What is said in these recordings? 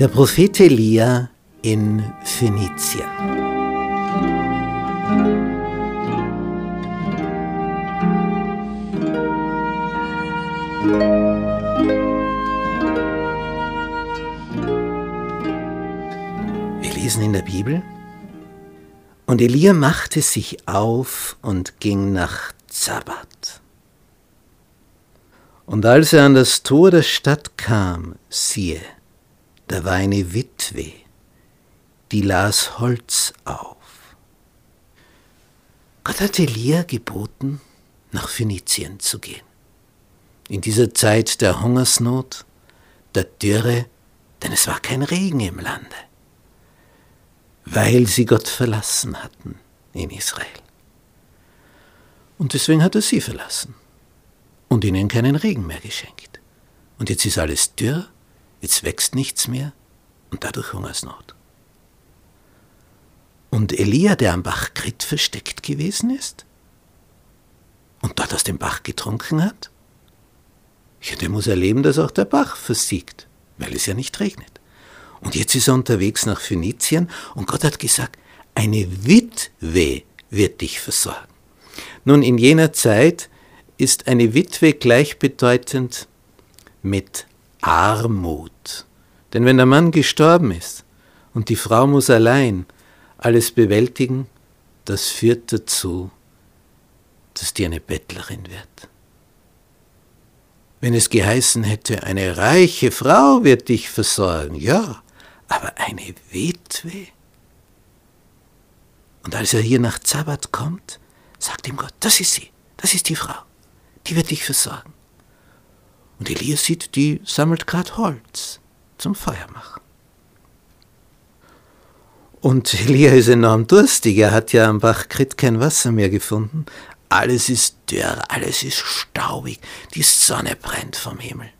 Der Prophet Elia in Phönizien. Wir lesen in der Bibel, und Elia machte sich auf und ging nach Zabat. Und als er an das Tor der Stadt kam, siehe, da war eine Witwe, die las Holz auf. Gott hat Elia geboten, nach Phönizien zu gehen. In dieser Zeit der Hungersnot, der Dürre, denn es war kein Regen im Lande, weil sie Gott verlassen hatten in Israel. Und deswegen hat er sie verlassen und ihnen keinen Regen mehr geschenkt. Und jetzt ist alles dürr Jetzt wächst nichts mehr und dadurch Hungersnot. Und Elia, der am Bach Krit versteckt gewesen ist und dort aus dem Bach getrunken hat, ja, der muss erleben, dass auch der Bach versiegt, weil es ja nicht regnet. Und jetzt ist er unterwegs nach Phönizien und Gott hat gesagt, eine Witwe wird dich versorgen. Nun, in jener Zeit ist eine Witwe gleichbedeutend mit Armut. Denn wenn der Mann gestorben ist und die Frau muss allein alles bewältigen, das führt dazu, dass die eine Bettlerin wird. Wenn es geheißen hätte, eine reiche Frau wird dich versorgen, ja, aber eine Witwe? Und als er hier nach Zabat kommt, sagt ihm Gott, das ist sie, das ist die Frau, die wird dich versorgen. Und Elia sieht, die sammelt gerade Holz zum Feuer machen. Und Elia ist enorm durstig. Er hat ja am Bach Krit kein Wasser mehr gefunden. Alles ist dürr, alles ist staubig. Die Sonne brennt vom Himmel.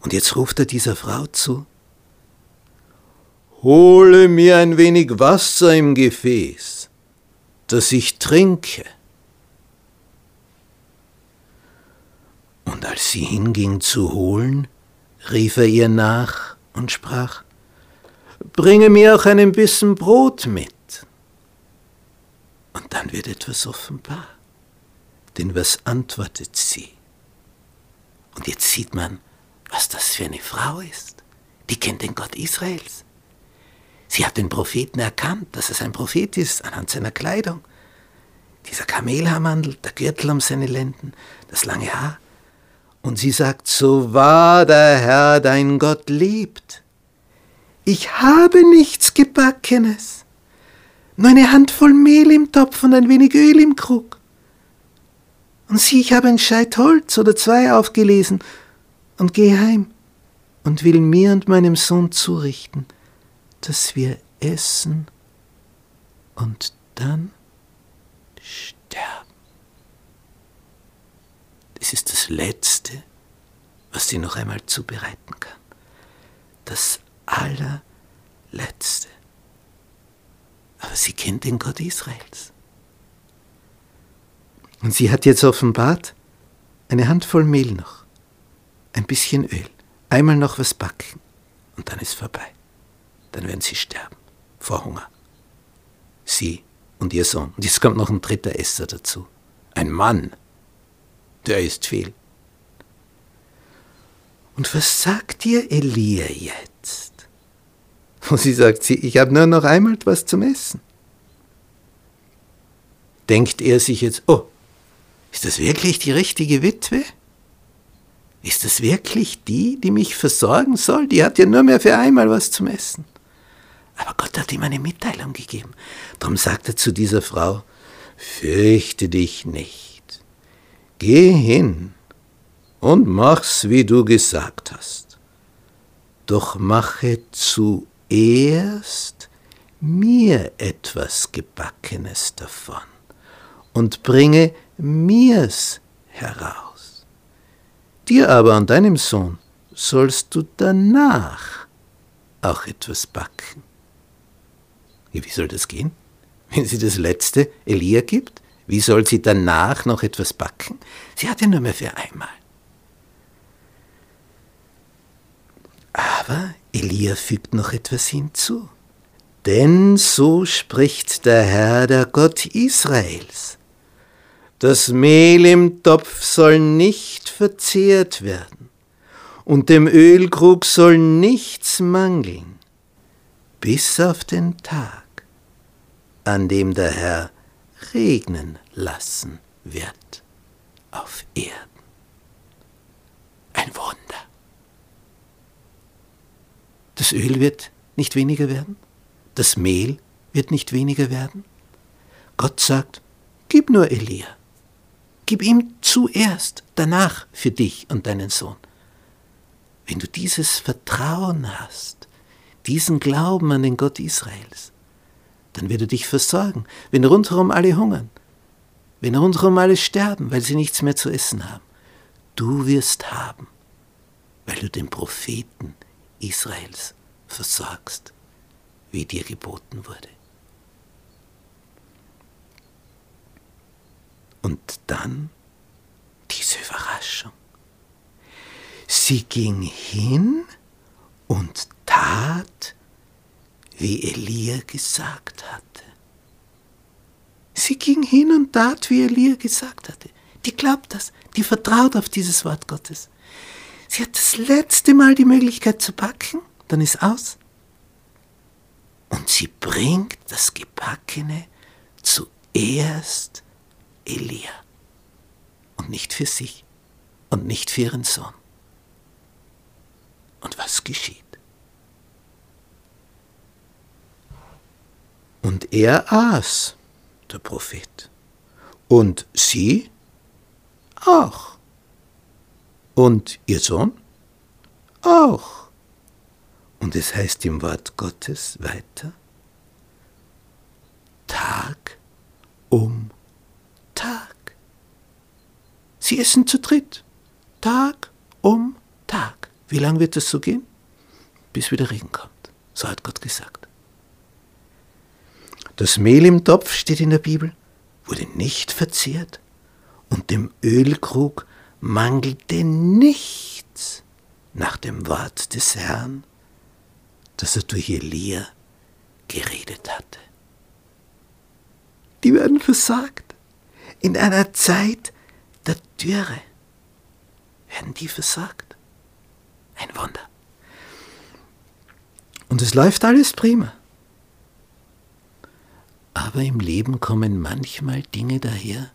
Und jetzt ruft er dieser Frau zu: Hole mir ein wenig Wasser im Gefäß, dass ich trinke. Und als sie hinging zu holen, rief er ihr nach und sprach, Bringe mir auch einen Bissen Brot mit. Und dann wird etwas offenbar. Denn was antwortet sie? Und jetzt sieht man, was das für eine Frau ist. Die kennt den Gott Israels. Sie hat den Propheten erkannt, dass es ein Prophet ist, anhand seiner Kleidung. Dieser Kamelhaarmandel, der Gürtel um seine Lenden, das lange Haar. Und sie sagt, so wahr der Herr dein Gott lebt. Ich habe nichts Gebackenes, nur eine Handvoll Mehl im Topf und ein wenig Öl im Krug. Und sieh, ich habe ein Scheit Holz oder zwei aufgelesen und gehe heim und will mir und meinem Sohn zurichten, dass wir essen und dann sterben. Es ist das Letzte, was sie noch einmal zubereiten kann. Das allerletzte. Aber sie kennt den Gott Israels. Und sie hat jetzt offenbart eine Handvoll Mehl noch, ein bisschen Öl, einmal noch was backen und dann ist vorbei. Dann werden sie sterben vor Hunger. Sie und ihr Sohn. Und jetzt kommt noch ein dritter Esser dazu. Ein Mann der ist viel. Und was sagt dir Elia jetzt? Und sie sagt, sie, ich habe nur noch einmal etwas zum Essen. Denkt er sich jetzt, oh, ist das wirklich die richtige Witwe? Ist das wirklich die, die mich versorgen soll? Die hat ja nur mehr für einmal was zum Essen. Aber Gott hat ihm eine Mitteilung gegeben. Darum sagt er zu dieser Frau, fürchte dich nicht. Geh hin und mach's, wie du gesagt hast. Doch mache zuerst mir etwas Gebackenes davon und bringe mir's heraus. Dir aber und deinem Sohn sollst du danach auch etwas backen. Wie soll das gehen? Wenn sie das letzte Elia gibt, Wie soll sie danach noch etwas backen? Sie hatte nur mehr für einmal. Aber Elia fügt noch etwas hinzu. Denn so spricht der Herr, der Gott Israels. Das Mehl im Topf soll nicht verzehrt werden, und dem Ölkrug soll nichts mangeln, bis auf den Tag, an dem der Herr regnen lassen wird auf Erden. Ein Wunder. Das Öl wird nicht weniger werden, das Mehl wird nicht weniger werden. Gott sagt, gib nur Elia, gib ihm zuerst, danach für dich und deinen Sohn. Wenn du dieses Vertrauen hast, diesen Glauben an den Gott Israels, dann wird er dich versorgen, wenn rundherum alle hungern, wenn rundherum alle sterben, weil sie nichts mehr zu essen haben. Du wirst haben, weil du den Propheten Israels versorgst, wie dir geboten wurde. Und dann diese Überraschung. Sie ging hin und tat, wie Elia gesagt hatte. Sie ging hin und tat, wie Elia gesagt hatte. Die glaubt das, die vertraut auf dieses Wort Gottes. Sie hat das letzte Mal die Möglichkeit zu backen, dann ist aus. Und sie bringt das Gebackene zuerst Elia und nicht für sich und nicht für ihren Sohn. Und was geschieht? Und er aß, der Prophet, und sie auch. Und ihr Sohn? Auch. Und es heißt im Wort Gottes weiter, Tag um Tag. Sie essen zu dritt, Tag um Tag. Wie lange wird das so gehen? Bis wieder Regen kommt. So hat Gott gesagt. Das Mehl im Topf, steht in der Bibel, wurde nicht verzehrt und dem Ölkrug mangelte nichts nach dem Wort des Herrn, das er durch Elia geredet hatte. Die werden versagt. In einer Zeit der Dürre werden die versagt. Ein Wunder. Und es läuft alles prima. Aber im Leben kommen manchmal Dinge daher,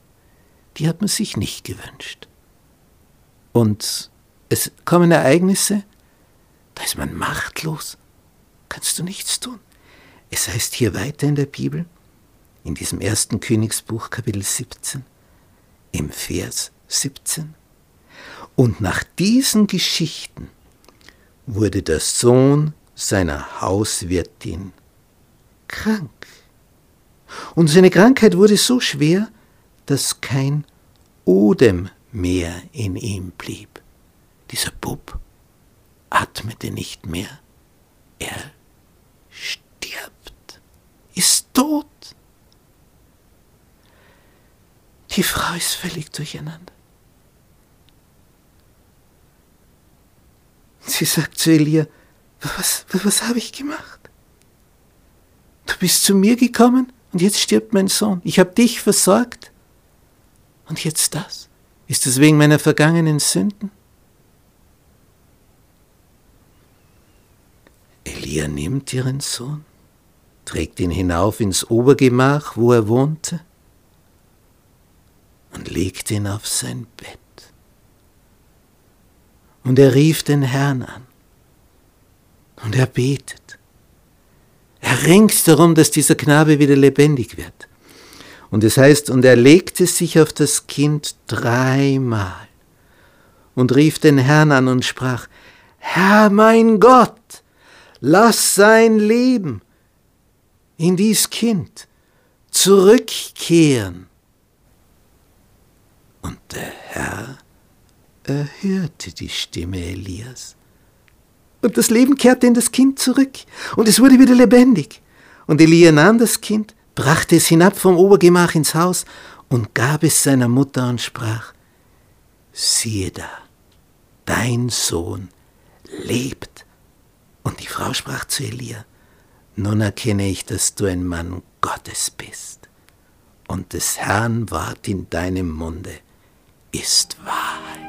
die hat man sich nicht gewünscht. Und es kommen Ereignisse, da ist man machtlos, kannst du nichts tun. Es heißt hier weiter in der Bibel, in diesem ersten Königsbuch Kapitel 17, im Vers 17. Und nach diesen Geschichten wurde der Sohn seiner Hauswirtin krank. Und seine Krankheit wurde so schwer, dass kein Odem mehr in ihm blieb. Dieser Bub atmete nicht mehr. Er stirbt, ist tot. Die Frau ist völlig durcheinander. Sie sagt zu Elia, was, was, was habe ich gemacht? Du bist zu mir gekommen und jetzt stirbt mein Sohn. Ich habe dich versorgt und jetzt das. Ist es wegen meiner vergangenen Sünden? Elia nimmt ihren Sohn, trägt ihn hinauf ins Obergemach, wo er wohnte, und legt ihn auf sein Bett. Und er rief den Herrn an. Und er betet. Er ringt darum, dass dieser Knabe wieder lebendig wird. Und es heißt, und er legte sich auf das Kind dreimal und rief den Herrn an und sprach, Herr mein Gott, lass sein Leben in dies Kind zurückkehren. Und der Herr erhörte die Stimme Elias. Und das Leben kehrte in das Kind zurück, und es wurde wieder lebendig. Und Elia nahm das Kind, brachte es hinab vom Obergemach ins Haus und gab es seiner Mutter und sprach, siehe da, dein Sohn lebt. Und die Frau sprach zu Elia, nun erkenne ich, dass du ein Mann Gottes bist, und des Herrn Wort in deinem Munde ist Wahrheit.